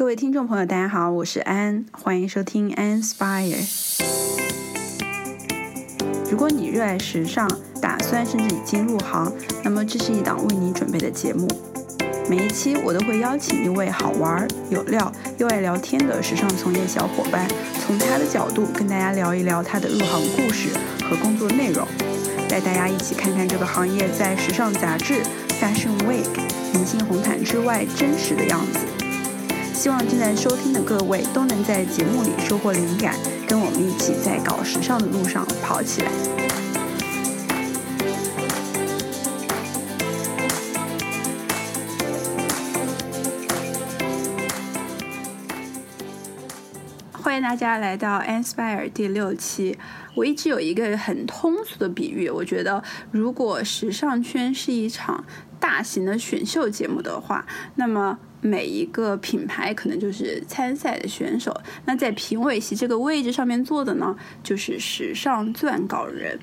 各位听众朋友，大家好，我是安，欢迎收听 Anspire。如果你热爱时尚，打算甚至已经入行，那么这是一档为你准备的节目。每一期我都会邀请一位好玩、有料又爱聊天的时尚从业小伙伴，从他的角度跟大家聊一聊他的入行故事和工作内容，带大家一起看看这个行业在时尚杂志、Fashion Week、明星红毯之外真实的样子。希望正在收听的各位都能在节目里收获灵感，跟我们一起在搞时尚的路上跑起来。欢迎大家来到 Inspire 第六期。我一直有一个很通俗的比喻，我觉得如果时尚圈是一场大型的选秀节目的话，那么每一个品牌可能就是参赛的选手。那在评委席这个位置上面坐的呢，就是时尚撰稿人。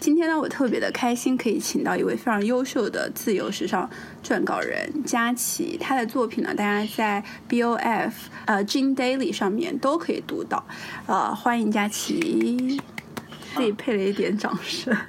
今天呢，我特别的开心，可以请到一位非常优秀的自由时尚撰稿人佳琪。他的作品呢，大家在 BOF、呃 Jean Daily 上面都可以读到。呃，欢迎佳琪，自己配了一点掌声。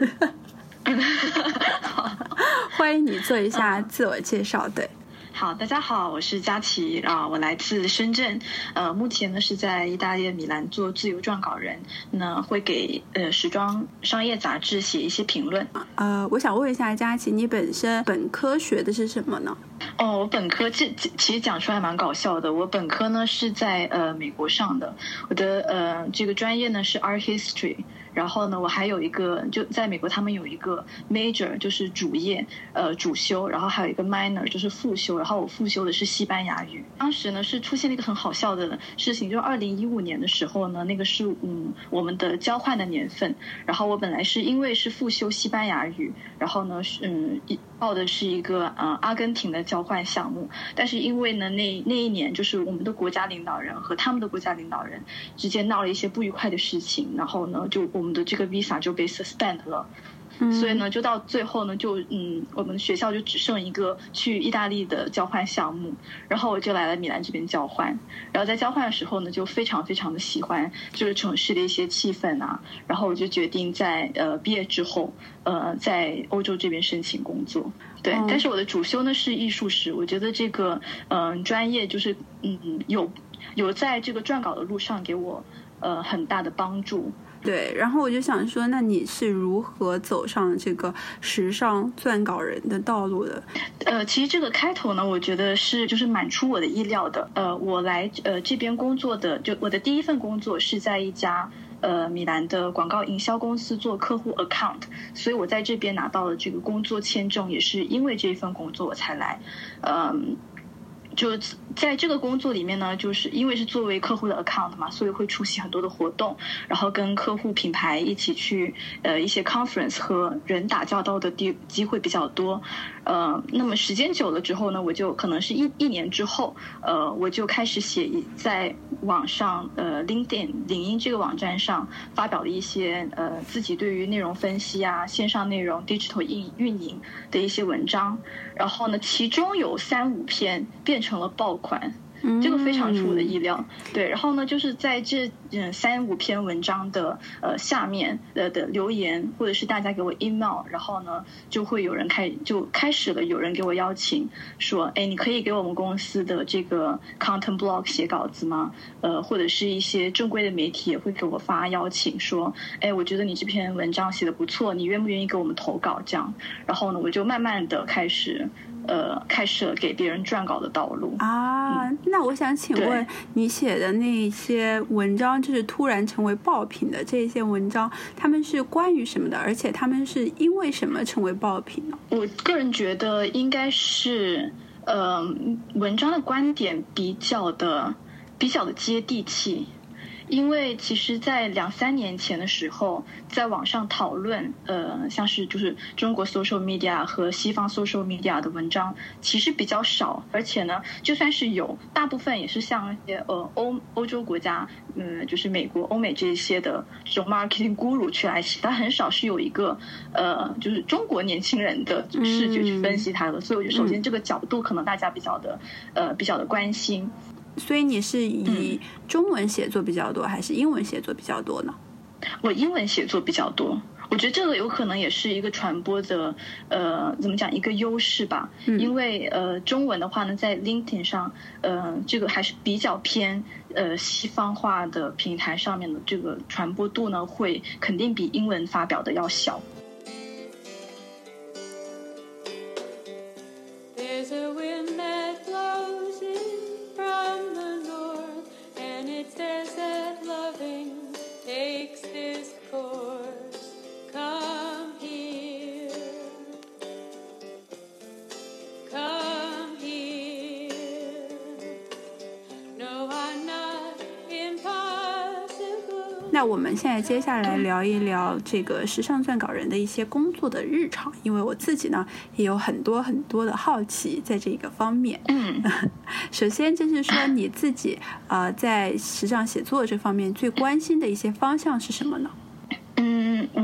欢迎你做一下自我介绍，对。好，大家好，我是佳琪啊，我来自深圳，呃，目前呢是在意大利米兰做自由撰稿人，那会给呃时装商业杂志写一些评论。呃，我想问一下佳琪，你本身本科学的是什么呢？哦，我本科这其实讲出来蛮搞笑的，我本科呢是在呃美国上的，我的呃这个专业呢是 Art History。然后呢，我还有一个就在美国，他们有一个 major 就是主业，呃主修，然后还有一个 minor 就是副修，然后我副修的是西班牙语。当时呢是出现了一个很好笑的事情，就是二零一五年的时候呢，那个是嗯我们的交换的年份，然后我本来是因为是副修西班牙语，然后呢是嗯一报的是一个呃阿根廷的交换项目，但是因为呢那那一年就是我们的国家领导人和他们的国家领导人之间闹了一些不愉快的事情，然后呢就我们的这个 visa 就被 suspend 了，所以呢，就到最后呢，就嗯，我们学校就只剩一个去意大利的交换项目，然后我就来了米兰这边交换，然后在交换的时候呢，就非常非常的喜欢就是城市的一些气氛啊，然后我就决定在呃毕业之后呃在欧洲这边申请工作，对，但是我的主修呢是艺术史，我觉得这个嗯专业就是嗯有有在这个撰稿的路上给我呃很大的帮助。对，然后我就想说，那你是如何走上这个时尚撰稿人的道路的？呃，其实这个开头呢，我觉得是就是蛮出我的意料的。呃，我来呃这边工作的，就我的第一份工作是在一家呃米兰的广告营销公司做客户 account，所以我在这边拿到了这个工作签证，也是因为这一份工作我才来。嗯。就在这个工作里面呢，就是因为是作为客户的 account 嘛，所以会出席很多的活动，然后跟客户品牌一起去呃一些 conference 和人打交道的机机会比较多。呃，那么时间久了之后呢，我就可能是一一年之后，呃，我就开始写在网上呃 LinkedIn 领英这个网站上发表了一些呃自己对于内容分析啊、线上内容 digital 运运营的一些文章，然后呢，其中有三五篇变成。成了爆款，这个非常出我的意料。对，然后呢，就是在这嗯三五篇文章的呃下面呃的留言，或者是大家给我 email，然后呢就会有人开就开始了，有人给我邀请说，哎，你可以给我们公司的这个 content blog 写稿子吗？呃，或者是一些正规的媒体也会给我发邀请，说，哎，我觉得你这篇文章写的不错，你愿不愿意给我们投稿？这样，然后呢，我就慢慢的开始。呃，开始了给别人撰稿的道路啊。那我想请问，你写的那些文章，就是突然成为爆品的这些文章，他们是关于什么的？而且他们是因为什么成为爆品呢？我个人觉得应该是，呃，文章的观点比较的比较的接地气。因为其实，在两三年前的时候，在网上讨论，呃，像是就是中国 social media 和西方 social media 的文章，其实比较少，而且呢，就算是有，大部分也是像一些呃欧欧洲国家，嗯，就是美国、欧美这些的这种 marketing guru 去来写，它很少是有一个呃，就是中国年轻人的视觉去分析它的，所以我觉得首先这个角度可能大家比较的呃比较的关心。所以你是以中文写作比较多，还是英文写作比较多呢？我英文写作比较多。我觉得这个有可能也是一个传播的，呃，怎么讲一个优势吧。因为呃，中文的话呢，在 LinkedIn 上，呃，这个还是比较偏呃西方化的平台上面的这个传播度呢，会肯定比英文发表的要小。from the north, and its desert loving takes this course. Come here. Come. 那我们现在接下来聊一聊这个时尚撰稿人的一些工作的日常，因为我自己呢也有很多很多的好奇在这个方面。嗯，首先就是说你自己呃在时尚写作这方面最关心的一些方向是什么呢？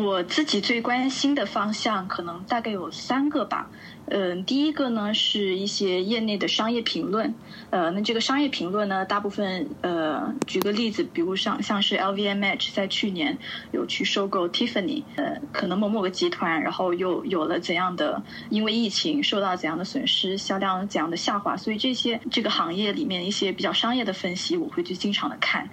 我自己最关心的方向可能大概有三个吧。嗯，第一个呢是一些业内的商业评论，呃，那这个商业评论呢，大部分呃，举个例子，比如像像是 LVMH 在去年有去收购 Tiffany，呃，可能某某个集团，然后又有了怎样的，因为疫情受到怎样的损失，销量怎样的下滑，所以这些这个行业里面一些比较商业的分析，我会去经常的看。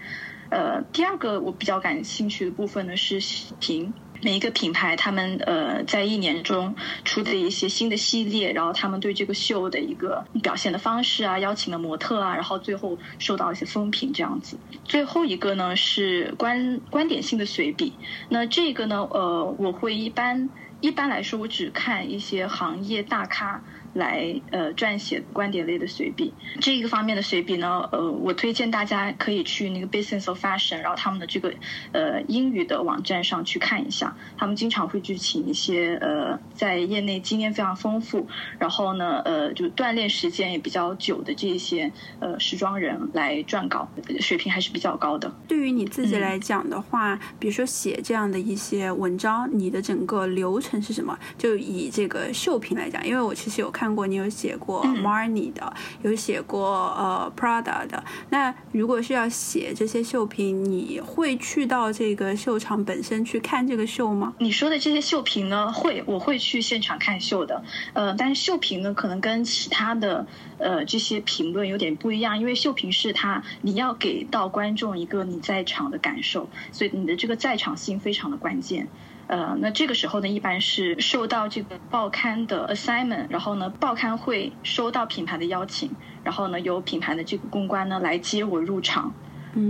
呃，第二个我比较感兴趣的部分呢是评。每一个品牌，他们呃在一年中出的一些新的系列，然后他们对这个秀的一个表现的方式啊，邀请的模特啊，然后最后受到一些风评这样子。最后一个呢是观观点性的随笔，那这个呢呃我会一般一般来说我只看一些行业大咖。来呃撰写观点类的随笔，这一个方面的随笔呢，呃，我推荐大家可以去那个 Business of Fashion，然后他们的这个呃英语的网站上去看一下，他们经常会去请一些呃在业内经验非常丰富，然后呢呃就锻炼时间也比较久的这些呃时装人来撰稿，水平还是比较高的。对于你自己来讲的话，比如说写这样的一些文章，你的整个流程是什么？就以这个秀评来讲，因为我其实有看。过你有写过 Marni 的，有写过呃 Prada 的。那如果是要写这些秀评，你会去到这个秀场本身去看这个秀吗？你说的这些秀评呢，会我会去现场看秀的。呃，但是秀评呢，可能跟其他的呃这些评论有点不一样，因为秀评是它你要给到观众一个你在场的感受，所以你的这个在场性非常的关键。呃，那这个时候呢，一般是受到这个报刊的 assignment，然后呢，报刊会收到品牌的邀请，然后呢，由品牌的这个公关呢来接我入场，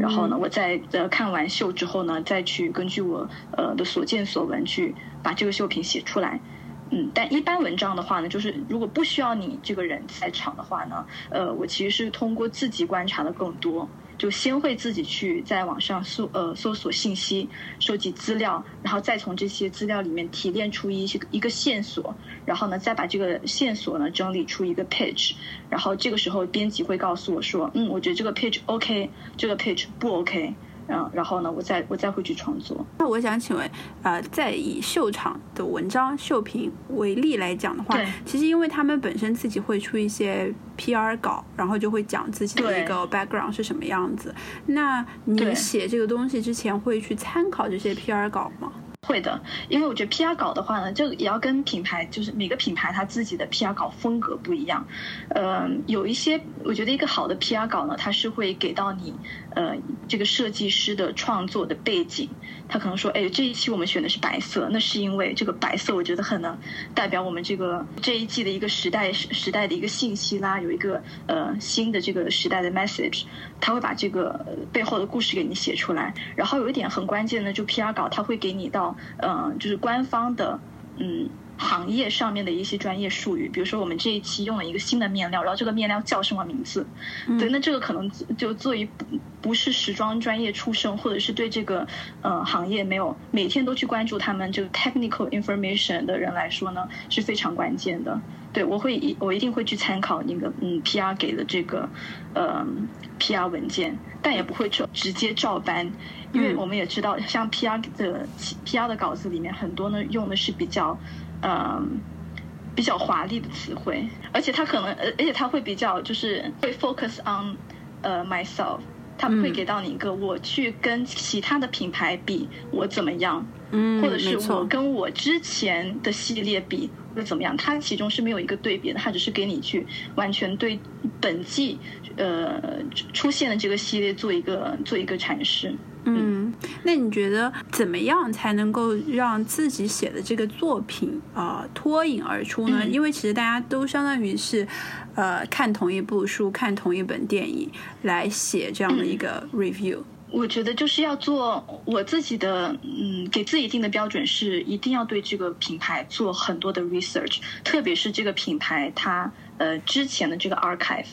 然后呢，我在呃看完秀之后呢，再去根据我呃的所见所闻去把这个秀品写出来。嗯，但一般文章的话呢，就是如果不需要你这个人在场的话呢，呃，我其实是通过自己观察的更多。就先会自己去在网上搜呃搜索信息，收集资料，然后再从这些资料里面提炼出一些一个线索，然后呢再把这个线索呢整理出一个 page，然后这个时候编辑会告诉我说，嗯，我觉得这个 page OK，这个 page 不 OK。嗯，然后呢，我再我再会去创作。那我想请问，呃，在以秀场的文章秀评为例来讲的话，其实因为他们本身自己会出一些 PR 稿，然后就会讲自己的一个 background 是什么样子。那你写这个东西之前会去参考这些 PR 稿吗？会的，因为我觉得 PR 稿的话呢，这个也要跟品牌，就是每个品牌它自己的 PR 稿风格不一样。呃，有一些我觉得一个好的 PR 稿呢，它是会给到你呃这个设计师的创作的背景。他可能说，哎，这一期我们选的是白色，那是因为这个白色我觉得很能代表我们这个这一季的一个时代时时代的一个信息啦，有一个呃新的这个时代的 message。他会把这个背后的故事给你写出来。然后有一点很关键的，就 PR 稿，他会给你到。嗯，就是官方的，嗯，行业上面的一些专业术语，比如说我们这一期用了一个新的面料，然后这个面料叫什么名字？对，那这个可能就作为不不是时装专业出身，或者是对这个呃行业没有每天都去关注他们这个 technical information 的人来说呢，是非常关键的。对我会一我一定会去参考那个嗯 PR 给的这个呃 PR 文件，但也不会照直接照搬。因为我们也知道，像 PR 的 PR 的稿子里面，很多呢用的是比较，嗯，比较华丽的词汇，而且他可能，而而且他会比较就是会 focus on 呃 myself，他不会给到你一个我去跟其他的品牌比我怎么样，嗯，或者是我跟我之前的系列比会怎么样，它其中是没有一个对比的，它只是给你去完全对本季呃出现的这个系列做一个做一个阐释。嗯，那你觉得怎么样才能够让自己写的这个作品啊、呃脱颖而出呢？嗯因为其实大家都相当于是，呃，看同一部书、看同一本电影来写这样的一个 review。我觉得就是要做我自己的，嗯，给自己定的标准是一定要对这个品牌做很多的 research，特别是这个品牌它呃之前的这个 archive，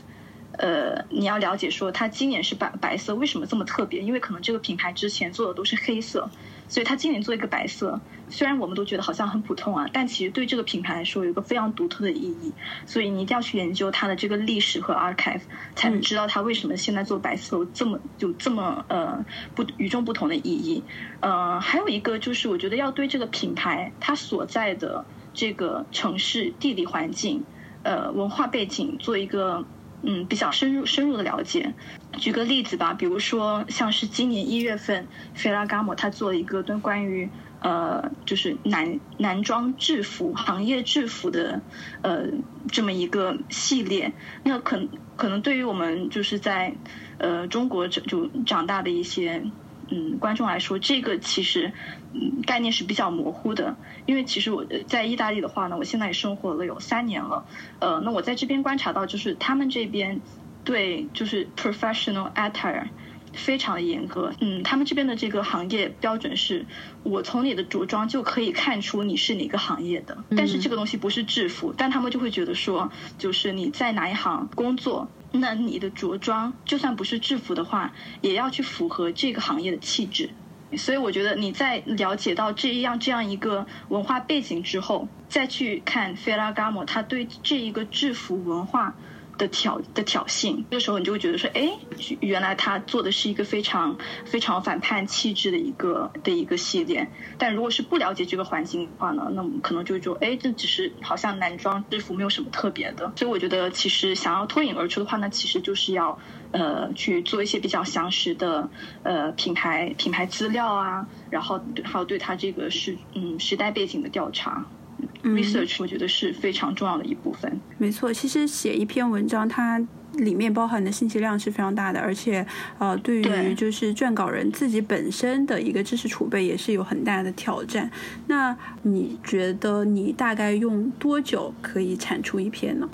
呃，你要了解说它今年是白白色，为什么这么特别？因为可能这个品牌之前做的都是黑色，所以它今年做一个白色，虽然我们都觉得好像很普通啊，但其实对这个品牌来说有一个非常独特的意义，所以你一定要去研究它的这个历史和 archive，才能知道它为什么现在做白色有这么有这么呃不与众不同的意义。呃，还有一个就是我觉得要对这个品牌它所在的这个城市地理环境、呃文化背景做一个嗯比较深入深入的了解。举个例子吧，比如说像是今年一月份，菲拉嘎莫他做了一个跟关于呃就是男男装制服行业制服的呃这么一个系列，那可可能对于我们就是在呃中国这就长大的一些。嗯，观众来说，这个其实嗯概念是比较模糊的，因为其实我呃在意大利的话呢，我现在也生活了有三年了，呃，那我在这边观察到，就是他们这边对就是 professional attire 非常的严格，嗯，他们这边的这个行业标准是，我从你的着装就可以看出你是哪个行业的，但是这个东西不是制服，但他们就会觉得说，就是你在哪一行工作，那你的着装就算不是制服的话，也要去符合这个行业的气质。所以我觉得你在了解到这样这样一个文化背景之后，再去看费拉嘎莫他对这一个制服文化的挑的挑衅，这个时候你就会觉得说，哎，原来他做的是一个非常非常反叛气质的一个的一个系列。但如果是不了解这个环境的话呢，那么可能就会说，哎，这只是好像男装制服没有什么特别的。所以我觉得，其实想要脱颖而出的话呢，其实就是要呃去做一些比较详实的呃品牌品牌资料啊，然后还有对它这个是嗯时代背景的调查。research 我觉得是非常重要的一部分。没错，其实写一篇文章，它里面包含的信息量是非常大的，而且呃，对于就是撰稿人自己本身的一个知识储备也是有很大的挑战。那你觉得你大概用多久可以产出一篇呢？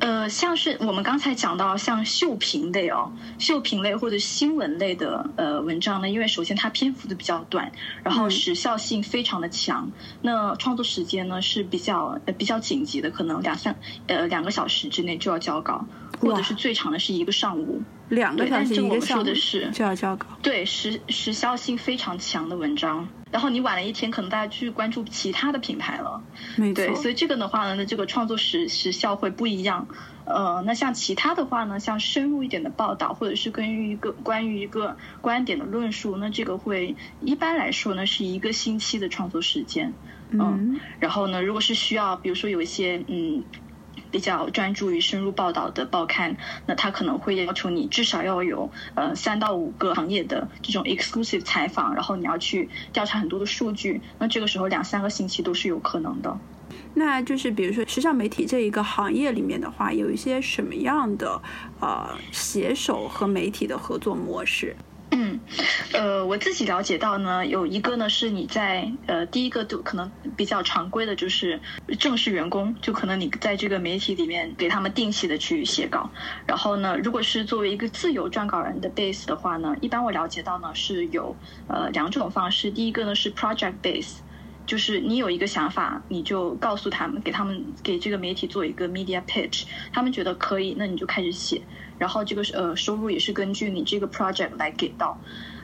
呃，像是我们刚才讲到，像秀评类哦，秀评类或者新闻类的呃文章呢，因为首先它篇幅的比较短，然后嗯。时效性非常的强，那创作时间呢是比较呃比较紧急的，可能两三呃两个小时之内就要交稿，或者是最长的是一个上午。两个小时一个上午说的是就要交稿。对时时效性非常强的文章，然后你晚了一天，可能大家去关注其他的品牌了。没错对，，所以这个的话呢，那这个创作时时效会不一样。呃，那像其他的话呢，像深入一点的报道，或者是关于一个关于一个观点的论述，那这个会一般来说呢是一个星期的创作时间。嗯然后呢，如果是需要，比如说有一些嗯。比较专注于深入报道的报刊，那他可能会要求你至少要有呃三到五个行业的这种 exclusive 采访，然后你要去调查很多的数据，那这个时候两三个星期都是有可能的。那就是比如说时尚媒体这一个行业里面的话，有一些什么样的呃携手和媒体的合作模式？嗯，呃，我自己了解到呢，有一个呢是你在呃第一个就可能比较常规的，就是正式员工，就可能你在这个媒体里面给他们定期的去写稿。然后呢，如果是作为一个自由撰稿人的 base 的话呢，一般我了解到呢是有呃两种方式，第一个呢是 project base。就是你有一个想法，你就告诉他们，给他们给这个媒体做一个 media pitch，他们觉得可以，那你就开始写，然后这个是呃收入也是根据你这个 project 来给到，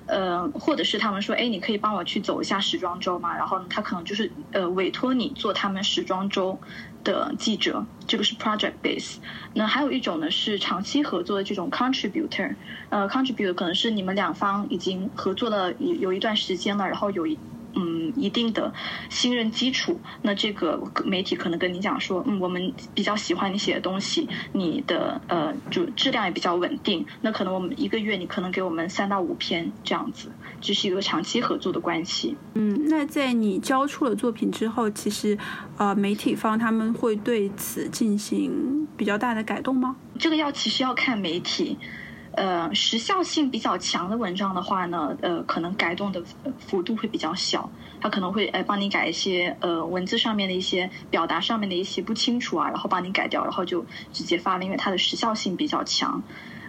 呃，或者是他们说，哎，你可以帮我去走一下时装周嘛，然后，他可能就是呃委托你做他们时装周的记者，这个是 project base。那还有一种呢是长期合作的这种 contributor，呃，contributor 可能是你们两方已经合作了有有一段时间了，然后有一嗯一定的信任基础，那这个媒体可能跟你讲说，嗯，我们比较喜欢你写的东西，你的呃就质量也比较稳定，那可能我们一个月你可能给我们三到五篇这样子，这是一个长期合作的关系。嗯，那在你交出了作品之后，其实呃媒体方他们会对此进行比较大的改动吗？这个要其实要看媒体。呃，时效性比较强的文章的话呢，呃，可能改动的幅度会比较小，他可能会呃帮你改一些呃文字上面的一些表达上面的一些不清楚啊，然后帮你改掉，然后就直接发了，因为它的时效性比较强。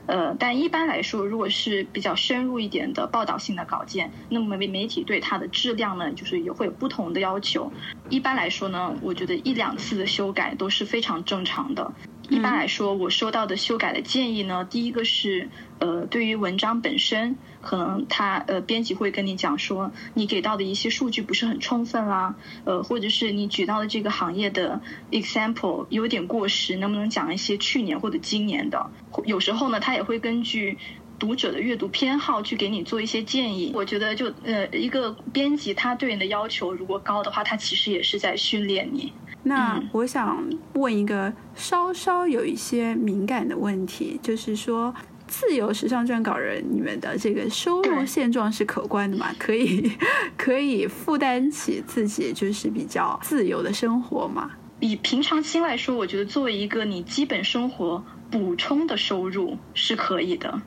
呃，但一般来说，如果是比较深入一点的报道性的稿件，那么媒媒体对它的质量呢，就是也会有不同的要求。一般来说呢，我觉得一两次的修改都是非常正常的。一般来说，我收到的修改的建议呢，第一个是，呃，对于文章本身，可能他呃编辑会跟你讲说，你给到的一些数据不是很充分啦，呃，或者是你举到的这个行业的 example 有点过时，能不能讲一些去年或者今年的？有时候呢，他也会根据读者的阅读偏好去给你做一些建议。我觉得，就呃，一个编辑他对你的要求如果高的话，他其实也是在训练你。那我想问一个稍稍有一些敏感的问题，就是说，自由时尚撰稿人，你们的这个收入现状是可观的吗？可以 可以负担起自己就是比较自由的生活吗？以平常心来说，我觉得作为一个你基本生活补充的收入是可以的。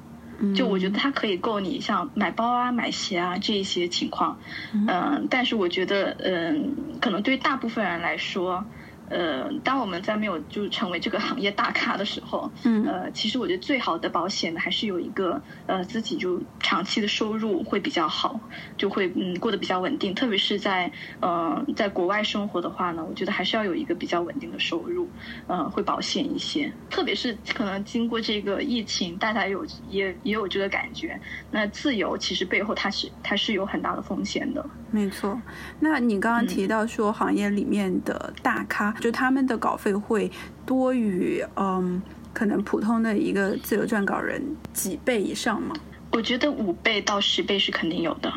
就我觉得它可以够你像买包啊、买鞋啊这一些情况，嗯，但是我觉得，嗯，可能对大部分人来说。呃，当我们在没有就成为这个行业大咖的时候，嗯，呃，其实我觉得最好的保险呢，还是有一个呃自己就长期的收入会比较好，就会嗯过得比较稳定。特别是在呃在国外生活的话呢，我觉得还是要有一个比较稳定的收入，呃，会保险一些。特别是可能经过这个疫情，大家有也也有这个感觉，那自由其实背后它是它是有很大的风险的。没错，那你刚刚提到说行业里面的大咖。就他们的稿费会多于嗯，可能普通的一个自由撰稿人几倍以上吗？我觉得五倍到十倍是肯定有的。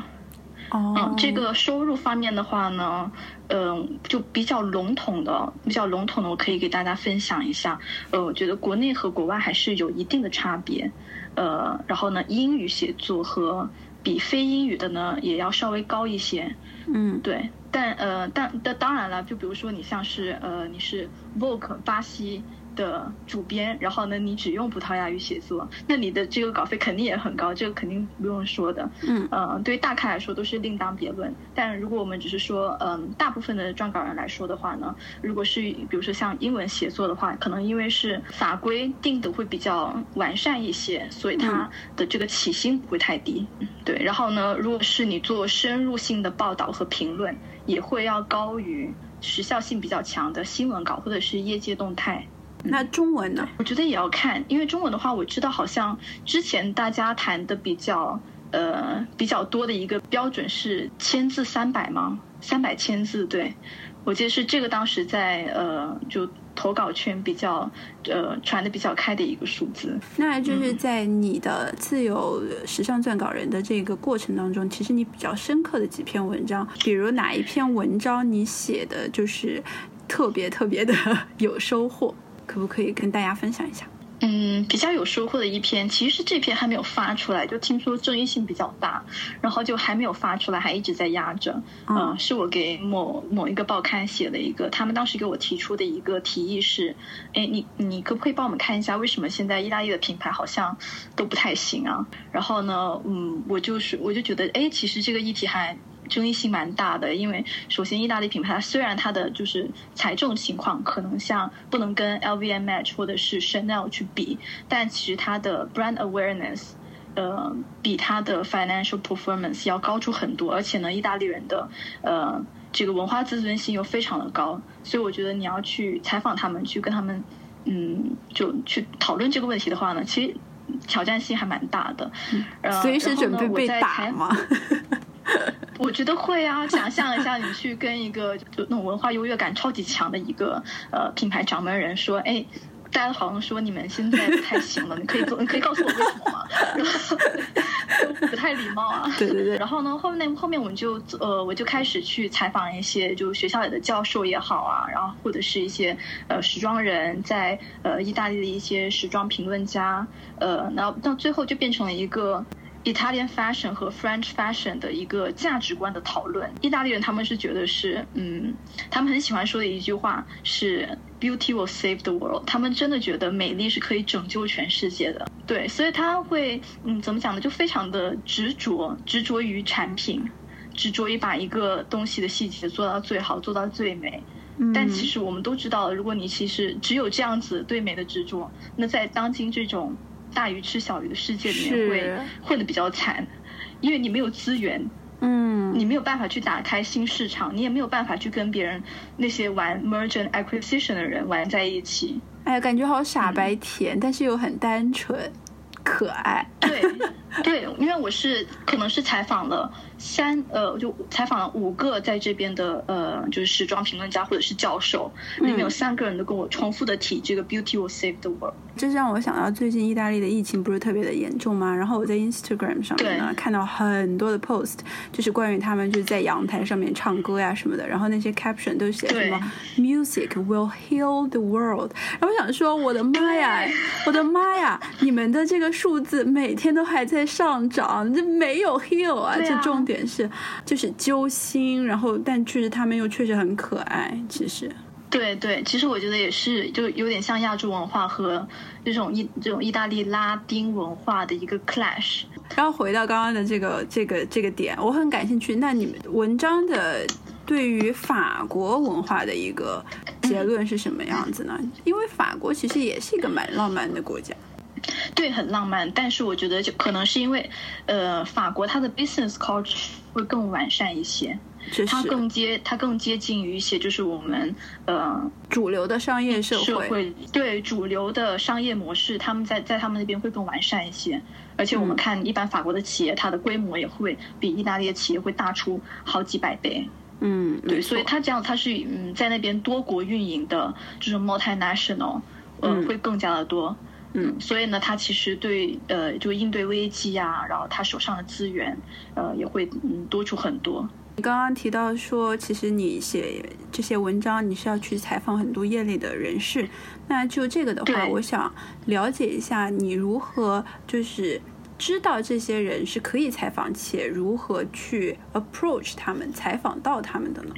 哦，嗯，这个收入方面的话呢，嗯，就比较笼统的，比较笼统的，我可以给大家分享一下。呃，我觉得国内和国外还是有一定的差别。呃，然后呢，英语写作和比非英语的呢，也要稍微高一些。嗯，对。但呃，但但当然了，就比如说你像是呃，你是 Vogue 巴西。的主编，然后呢，你只用葡萄牙语写作，那你的这个稿费肯定也很高，这个肯定不用说的。嗯，呃，对于大咖来说都是另当别论。但如果我们只是说，嗯，大部分的撰稿人来说的话呢，如果是比如说像英文写作的话，可能因为是法规定的会比较完善一些，所以它的这个起薪不会太低。对，然后呢，如果是你做深入性的报道和评论，也会要高于时效性比较强的新闻稿或者是业界动态。那中文呢？我觉得也要看，因为中文的话，我知道好像之前大家谈的比较呃比较多的一个标准是千字三百吗？三百千字，对，我记得是这个当时在呃就投稿圈比较呃传的比较开的一个数字。那就是在你的自由时尚撰稿人的这个过程当中，其实你比较深刻的几篇文章，比如哪一篇文章你写的就是特别特别的 有收获？可不可以跟大家分享一下？嗯，比较有收获的一篇，其实这篇还没有发出来，就听说争议性比较大，然后就还没有发出来，还一直在压着。嗯，是我给某某一个报刊写了一个，他们当时给我提出的一个提议是：哎，你你可不可以帮我们看一下，为什么现在意大利的品牌好像都不太行啊？然后呢，嗯，我就是我就觉得，哎，其实这个议题还。争议性蛮大的，因为首先意大利品牌虽然它的就是财政情况可能像不能跟 LVMH 或者是 Chanel 去比，但其实它的 brand awareness，呃，比它的 financial performance 要高出很多，而且呢，意大利人的呃这个文化自尊心又非常的高，所以我觉得你要去采访他们，去跟他们嗯就去讨论这个问题的话呢，其实挑战性还蛮大的。随时准备被打吗？我觉得会啊，想象一下，你去跟一个就那种文化优越感超级强的一个呃品牌掌门人说，哎，大家好像说你们现在不太行了，你可以做你可以告诉我为什么吗？然后不太太礼貌啊。对对对。然后呢，后面后面我们就呃，我就开始去采访一些就学校里的教授也好啊，然后或者是一些呃时装人，在呃意大利的一些时装评论家，呃，然后到最后就变成了一个。Italian fashion 和 French fashion 的一个价值观的讨论。意大利人他们是觉得是，嗯，他们很喜欢说的一句话是 “Beauty will save the world”。他们真的觉得美丽是可以拯救全世界的。对，所以他会，嗯，怎么讲呢？就非常的执着，执着于产品，执着于把一个东西的细节做到最好，做到最美。但其实我们都知道，如果你其实只有这样子对美的执着，那在当今这种。大鱼吃小鱼的世界里面会混得比较惨，因为你没有资源，嗯，你没有办法去打开新市场，你也没有办法去跟别人那些玩 merge and acquisition 的人玩在一起。哎呀，感觉好傻白甜，但是又很单纯。可爱，对对，因为我是可能是采访了三呃，就采访了五个在这边的呃，就是时装评论家或者是教授，里面有三个人都跟我重复的提这个 “beauty will save the world”。这让我想到最近意大利的疫情不是特别的严重吗？然后我在 Instagram 上面呢看到很多的 post，就是关于他们就是在阳台上面唱歌呀什么的，然后那些 caption 都写什么 “music will heal the world”。然后我想说，我的妈呀，我的妈呀，你们的这个。数字每天都还在上涨，这没有 heal 啊！这重点是就是揪心，然后但确实他们又确实很可爱。其实，对对，其实我觉得也是，就有点像亚洲文化和这种意这种意大利拉丁文化的一个 clash。然后回到刚刚的这个这个这个点，我很感兴趣。那你们文章的对于法国文化的一个结论是什么样子呢？因为法国其实也是一个蛮浪漫的国家。对，很浪漫，但是我觉得就可能是因为，呃，法国它的 business culture 会更完善一些，它更接它更接近于一些就是我们呃主流的商业社会，对主流的商业模式，他们在在他们那边会更完善一些，而且我们看一般法国的企业，它的规模也会比意大利的企业会大出好几百倍，嗯，对，所以它这样它是嗯在那边多国运营的就是 multinational，嗯，会更加的多。嗯，所以呢，他其实对呃，就应对危机呀，然后他手上的资源，呃，也会嗯多出很多。你刚刚提到说，其实你写这些文章，你是要去采访很多业内的人士。那就这个的话，我想了解一下，你如何就是知道这些人是可以采访，且如何去 approach 他们，采访到他们的呢？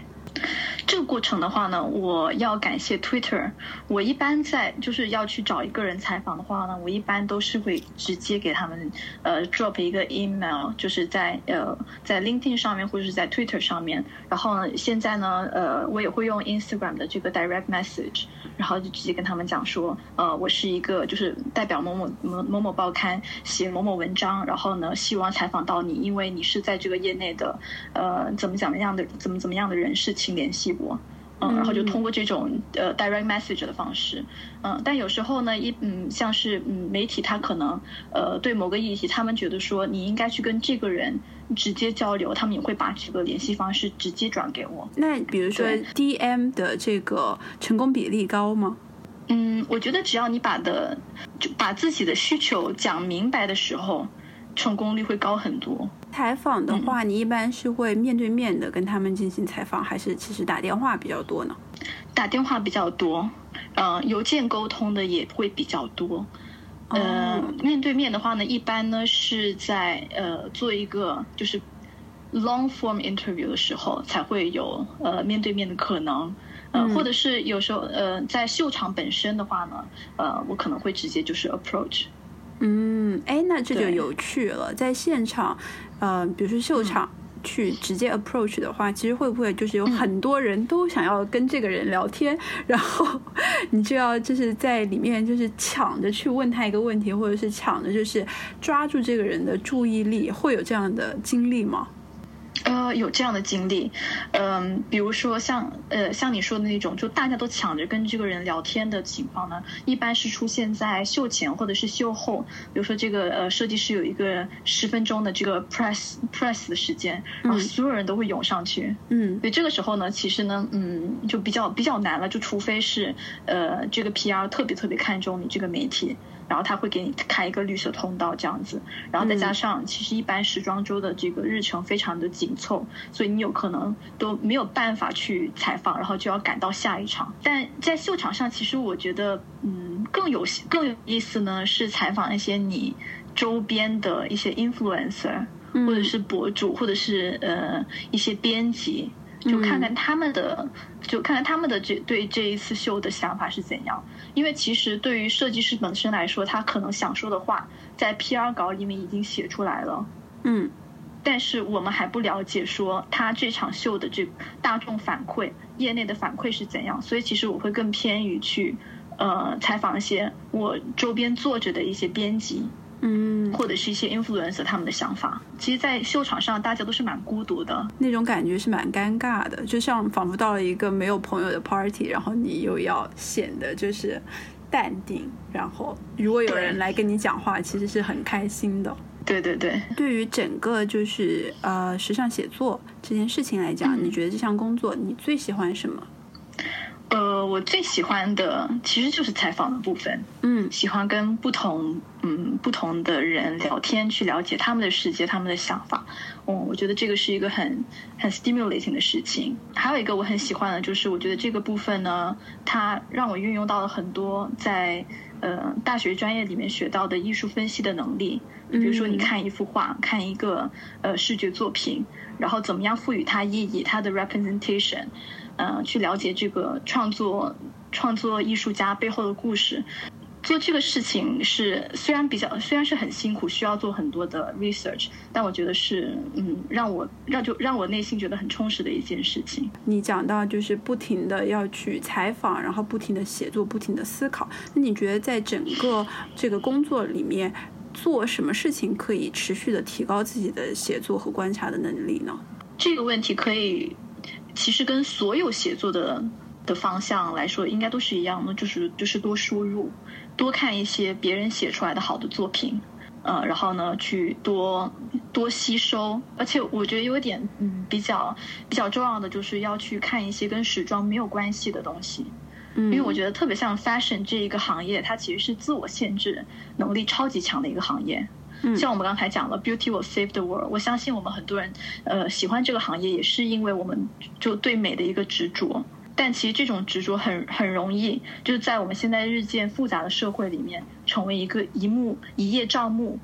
这个过程的话呢，我要感谢 Twitter。我一般在就是要去找一个人采访的话呢，我一般都是会直接给他们呃 drop 一个 email，就是在呃在 LinkedIn 上面或者是在 Twitter 上面。然后呢，现在呢，呃，我也会用 Instagram 的这个 direct message，然后就直接跟他们讲说，呃，我是一个就是代表某某某某某报刊写某某文章，然后呢，希望采访到你，因为你是在这个业内的呃怎么怎么样的怎么怎么样的人士，请联系。我，嗯，然后就通过这种呃 direct message 的方式，嗯，但有时候呢，一嗯，像是嗯媒体，他可能呃对某个议题，他们觉得说你应该去跟这个人直接交流，他们也会把这个联系方式直接转给我。那比如说 DM 的这个成功比例高吗？嗯，我觉得只要你把的就把自己的需求讲明白的时候。成功率会高很多。采访的话，你一般是会面对面的跟他们进行采访，还是其实打电话比较多呢？打电话比较多，呃，邮件沟通的也会比较多。呃，面对面的话呢，一般呢是在呃做一个就是 long form interview 的时候才会有呃面对面的可能。呃，或者是有时候呃在秀场本身的话呢，呃，我可能会直接就是 approach。嗯，哎，那这就有趣了。在现场，呃，比如说秀场去直接 approach 的话，其实会不会就是有很多人都想要跟这个人聊天，然后你就要就是在里面就是抢着去问他一个问题，或者是抢着就是抓住这个人的注意力，会有这样的经历吗？呃，有这样的经历，嗯，比如说像呃像你说的那种，就大家都抢着跟这个人聊天的情况呢，一般是出现在秀前或者是秀后。比如说这个呃设计师有一个十分钟的这个 press press 的时间，然后所有人都会涌上去，嗯，所以这个时候呢，其实呢，嗯，就比较比较难了，就除非是呃这个 PR 特别特别看重你这个媒体。然后他会给你开一个绿色通道这样子，然后再加上其实一般时装周的这个日程非常的紧凑，所以你有可能都没有办法去采访，然后就要赶到下一场。但在秀场上，其实我觉得，嗯，更有更有意思呢，是采访一些你周边的一些 influencer，或者是博主，或者是呃一些编辑。就看看他们的，就看看他们的这对这一次秀的想法是怎样。因为其实对于设计师本身来说，他可能想说的话在 PR 稿里面已经写出来了，嗯，但是我们还不了解说他这场秀的这大众反馈、业内的反馈是怎样。所以其实我会更偏于去呃采访一些我周边作者的一些编辑。嗯，或者是一些 influencer 他们的想法，其实，在秀场上大家都是蛮孤独的，那种感觉是蛮尴尬的，就像仿佛到了一个没有朋友的 party，然后你又要显得就是淡定，然后如果有人来跟你讲话，其实是很开心的。对对对，对于整个就是呃时尚写作这件事情来讲，你觉得这项工作你最喜欢什么？呃，我最喜欢的其实就是采访的部分。嗯，喜欢跟不同嗯不同的人聊天，去了解他们的世界、他们的想法。嗯，我觉得这个是一个很很 stimulating 的事情。还有一个我很喜欢的，就是我觉得这个部分呢，它让我运用到了很多在呃大学专业里面学到的艺术分析的能力。比如说，你看一幅画，看一个呃视觉作品，然后怎么样赋予它意义，它的 representation。嗯，去了解这个创作创作艺术家背后的故事，做这个事情是虽然比较虽然是很辛苦，需要做很多的 research，但我觉得是嗯让我让就让我内心觉得很充实的一件事情。你讲到就是不停的要去采访，然后不停的写作，不停的思考，那你觉得在整个这个工作里面做什么事情可以持续的提高自己的写作和观察的能力呢？这个问题可以。其实跟所有写作的的方向来说，应该都是一样的，就是就是多输入，多看一些别人写出来的好的作品，呃，然后呢，去多多吸收。而且我觉得有点，嗯，比较比较重要的，就是要去看一些跟时装没有关系的东西，因为我觉得特别像 fashion 这一个行业，它其实是自我限制能力超级强的一个行业。像我们刚才讲了，Beauty will save the world。我相信我们很多人，呃，喜欢这个行业，也是因为我们就对美的一个执着。但其实这种执着很很容易，就是在我们现在日渐复杂的社会里面，成为一个一目一叶障目。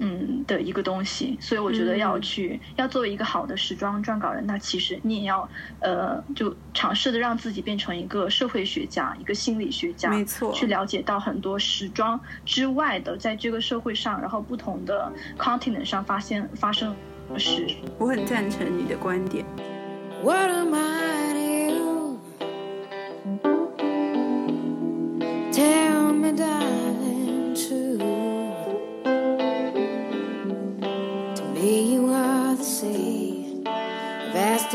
嗯的一个东西，所以我觉得要去要作为一个好的时装撰稿人，那其实你也要呃，就尝试的让自己变成一个社会学家，一个心理学家，没错，去了解到很多时装之外的，在这个社会上，然后不同的 continent 上发现发生的事。我很赞成你的观点。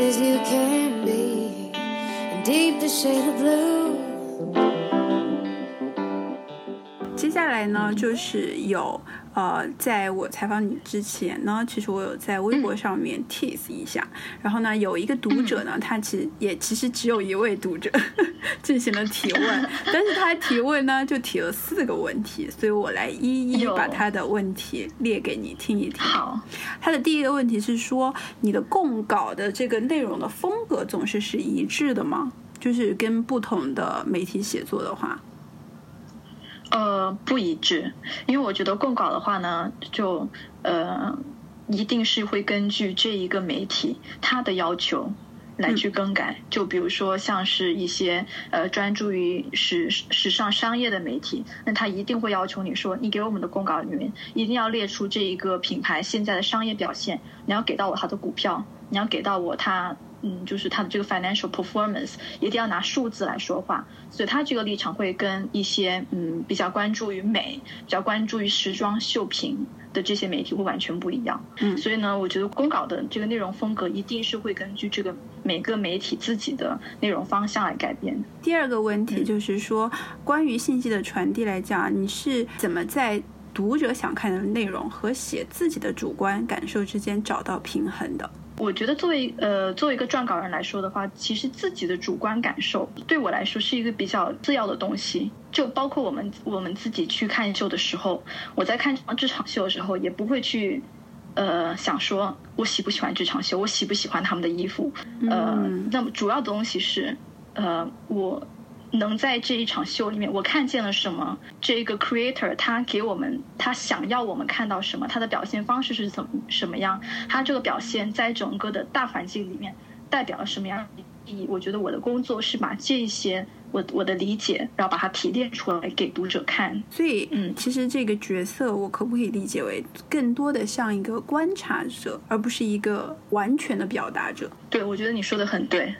As you can be. In deep the shade of blue 下来呢，就是有呃，在我采访你之前呢，其实我有在微博上面 tease 一下，然后呢，有一个读者呢，他其实也其实只有一位读者 进行了提问，但是他提问呢就提了四个问题，所以我来一一把他的问题列给你听一听。好，他的第一个问题是说，你的供稿的这个内容的风格总是是一致的吗？就是跟不同的媒体写作的话。呃，不一致，因为我觉得供稿的话呢，就呃，一定是会根据这一个媒体它的要求来去更改。就比如说像是一些呃专注于时时尚商业的媒体，那他一定会要求你说，你给我们的供稿里面一定要列出这一个品牌现在的商业表现，你要给到我它的股票，你要给到我它。嗯，就是他的这个 financial performance 一定要拿数字来说话，所以他这个立场会跟一些嗯比较关注于美、比较关注于时装秀品的这些媒体会完全不一样。嗯，所以呢，我觉得公稿的这个内容风格一定是会根据这个每个媒体自己的内容方向来改变。第二个问题就是说，关于信息的传递来讲，你是怎么在读者想看的内容和写自己的主观感受之间找到平衡的？我觉得作为呃作为一个撰稿人来说的话，其实自己的主观感受对我来说是一个比较次要的东西。就包括我们我们自己去看秀的时候，我在看这场秀的时候，也不会去呃想说我喜不喜欢这场秀，我喜不喜欢他们的衣服。呃，那么主要的东西是呃我。能在这一场秀里面，我看见了什么？这个 creator 他给我们，他想要我们看到什么？他的表现方式是怎么什么样？他这个表现在整个的大环境里面代表了什么样的意义？我觉得我的工作是把这些我我的理解，然后把它提炼出来给读者看。所以，嗯，其实这个角色我可不可以理解为更多的像一个观察者，而不是一个完全的表达者？对，我觉得你说的很对。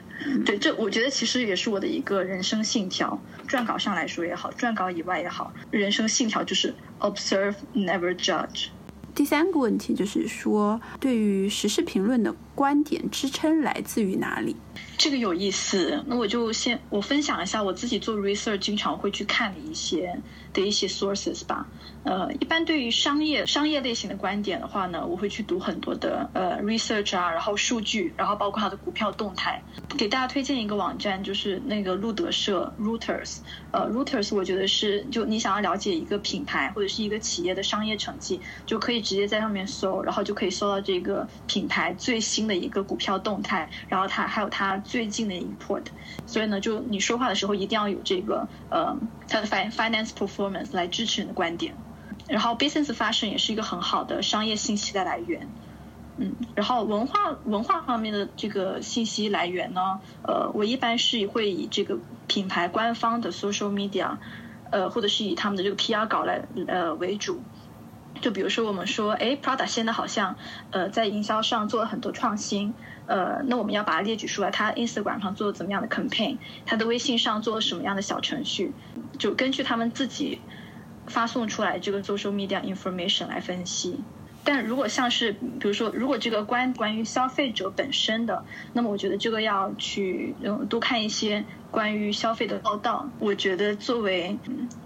对，这我觉得其实也是我的一个人生信条。撰稿上来说也好，撰稿以外也好，人生信条就是 observe, never judge。第三个问题就是说，对于时事评论的观点支撑来自于哪里？这个有意思。那我就先我分享一下我自己做 research 经常会去看的一些的一些 sources 吧。呃，一般对于商业商业类型的观点的话呢，我会去读很多的呃 research 啊，然后数据，然后包括它的股票动态。给大家推荐一个网站，就是那个路德社 Reuters。呃，Reuters 我觉得是就你想要了解一个品牌或者是一个企业的商业成绩，就可以直接在上面搜，然后就可以搜到这个品牌最新的一个股票动态，然后它还有它最近的 report。所以呢，就你说话的时候一定要有这个呃它的 finance performance 来支持你的观点。然后，business fashion 也是一个很好的商业信息的来源，嗯，然后文化文化方面的这个信息来源呢，呃，我一般是会以这个品牌官方的 social media，呃，或者是以他们的这个 PR 稿来呃为主。就比如说我们说，哎，Prada 现在好像呃在营销上做了很多创新，呃，那我们要把它列举出来，他 Instagram 上做了怎么样的 campaign，他的微信上做了什么样的小程序，就根据他们自己。发送出来这个 social media information 来分析，但如果像是比如说，如果这个关关于消费者本身的，那么我觉得这个要去嗯多看一些关于消费的报道。我觉得作为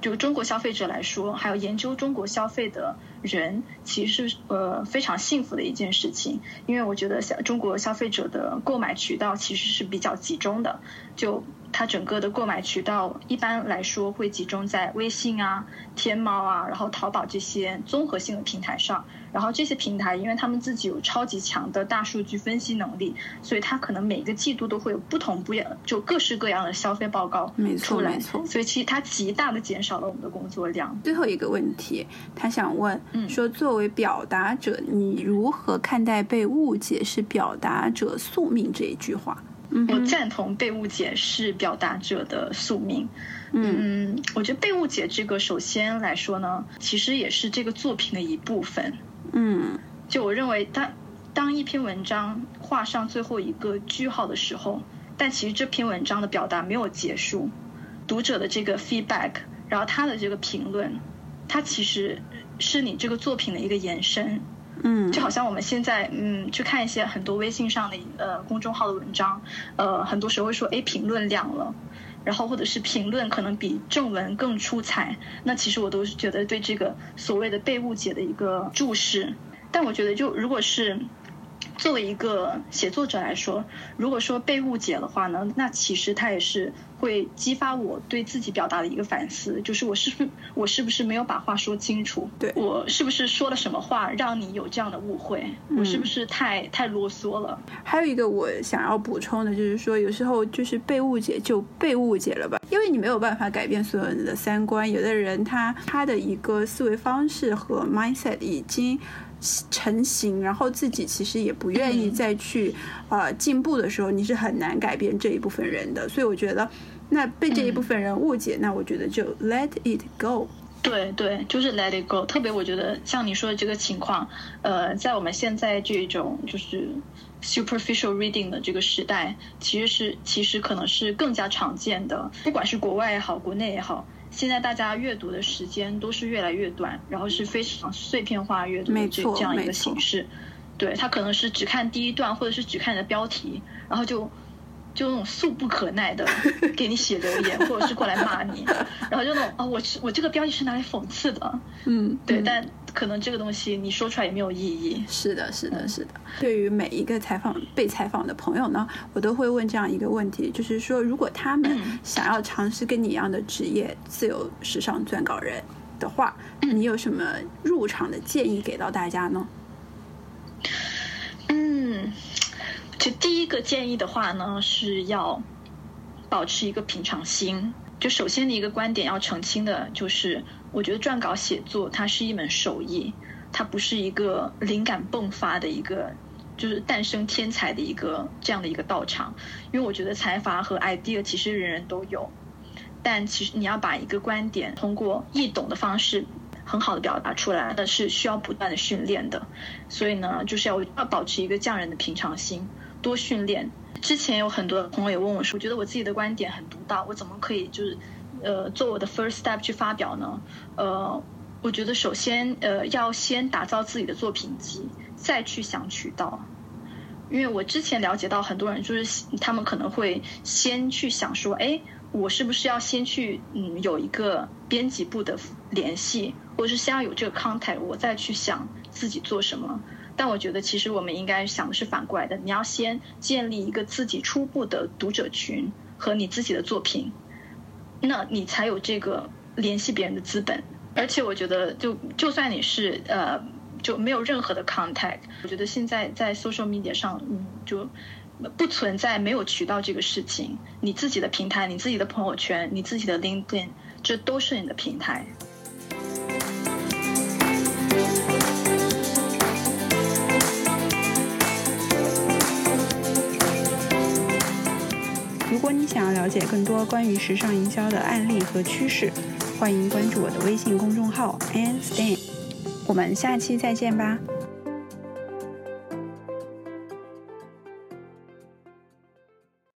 就中国消费者来说，还有研究中国消费的人，其实呃非常幸福的一件事情，因为我觉得消中国消费者的购买渠道其实是比较集中的，就。它整个的购买渠道一般来说会集中在微信啊、天猫啊，然后淘宝这些综合性的平台上。然后这些平台，因为他们自己有超级强的大数据分析能力，所以它可能每个季度都会有不同不样，就各式各样的消费报告没错。没错，所以其实它极大的减少了我们的工作量。最后一个问题，他想问，说作为表达者，你如何看待被误解是表达者宿命这一句话？我赞同被误解是表达者的宿命。嗯，我觉得被误解这个，首先来说呢，其实也是这个作品的一部分。嗯，就我认为，当当一篇文章画上最后一个句号的时候，但其实这篇文章的表达没有结束，读者的这个 feedback，然后他的这个评论，它其实是你这个作品的一个延伸。嗯，就好像我们现在嗯去看一些很多微信上的呃公众号的文章，呃很多时候会说哎评论亮了，然后或者是评论可能比正文更出彩，那其实我都是觉得对这个所谓的被误解的一个注释。但我觉得就如果是作为一个写作者来说，如果说被误解的话呢，那其实他也是。会激发我对自己表达的一个反思，就是我是不是 我是不是没有把话说清楚？对我是不是说了什么话让你有这样的误会？我是不是太太啰嗦了？还有一个我想要补充的就是说，有时候就是被误解就被误解了吧，因为你没有办法改变所有人的三观。有的人他他的一个思维方式和 mindset 已经成型，然后自己其实也不愿意再去呃进步的时候，你是很难改变这一部分人的。所以我觉得。那被这一部分人误解，那我觉得就 let it go。对对，就是 let it go。特别我觉得像你说的这个情况，呃，在我们现在这种就是 superficial reading 的这个时代，其实是其实可能是更加常见的。不管是国外也好，国内也好，现在大家阅读的时间都是越来越短，然后是非常碎片化阅读的这这样一个形式。对他可能是只看第一段，或者是只看你的标题，然后就。就那种素不可耐的 给你写留言，或者是过来骂你，然后就那种啊，我是我这个标题是拿来讽刺的，嗯，对，但可能这个东西你说出来也没有意义。是的，是的，是的。对于每一个采访被采访的朋友呢，我都会问这样一个问题，就是说，如果他们想要尝试跟你一样的职业——自由时尚撰稿人的话，你有什么入场的建议给到大家呢？嗯。就第一个建议的话呢，是要保持一个平常心。就首先的一个观点要澄清的，就是我觉得撰稿写作它是一门手艺，它不是一个灵感迸发的一个，就是诞生天才的一个这样的一个道场。因为我觉得才华和 idea 其实人人都有，但其实你要把一个观点通过易懂的方式很好的表达出来，那是需要不断的训练的。所以呢，就是要要保持一个匠人的平常心。多训练。之前有很多朋友也问我说：“我觉得我自己的观点很独到，我怎么可以就是，呃，做我的 first step 去发表呢？”呃，我觉得首先呃要先打造自己的作品集，再去想渠道。因为我之前了解到很多人就是他们可能会先去想说：“哎，我是不是要先去嗯有一个编辑部的联系，或者是先要有这个 contact，我再去想自己做什么。”但我觉得，其实我们应该想的是反过来的。你要先建立一个自己初步的读者群和你自己的作品，那你才有这个联系别人的资本。而且，我觉得，就就算你是呃，就没有任何的 contact，我觉得现在在 social media 上，嗯，就不存在没有渠道这个事情。你自己的平台、你自己的朋友圈、你自己的 LinkedIn，这都是你的平台。如果你想要了解更多关于时尚营销的案例和趋势，欢迎关注我的微信公众号 ann stan。我们下期再见吧。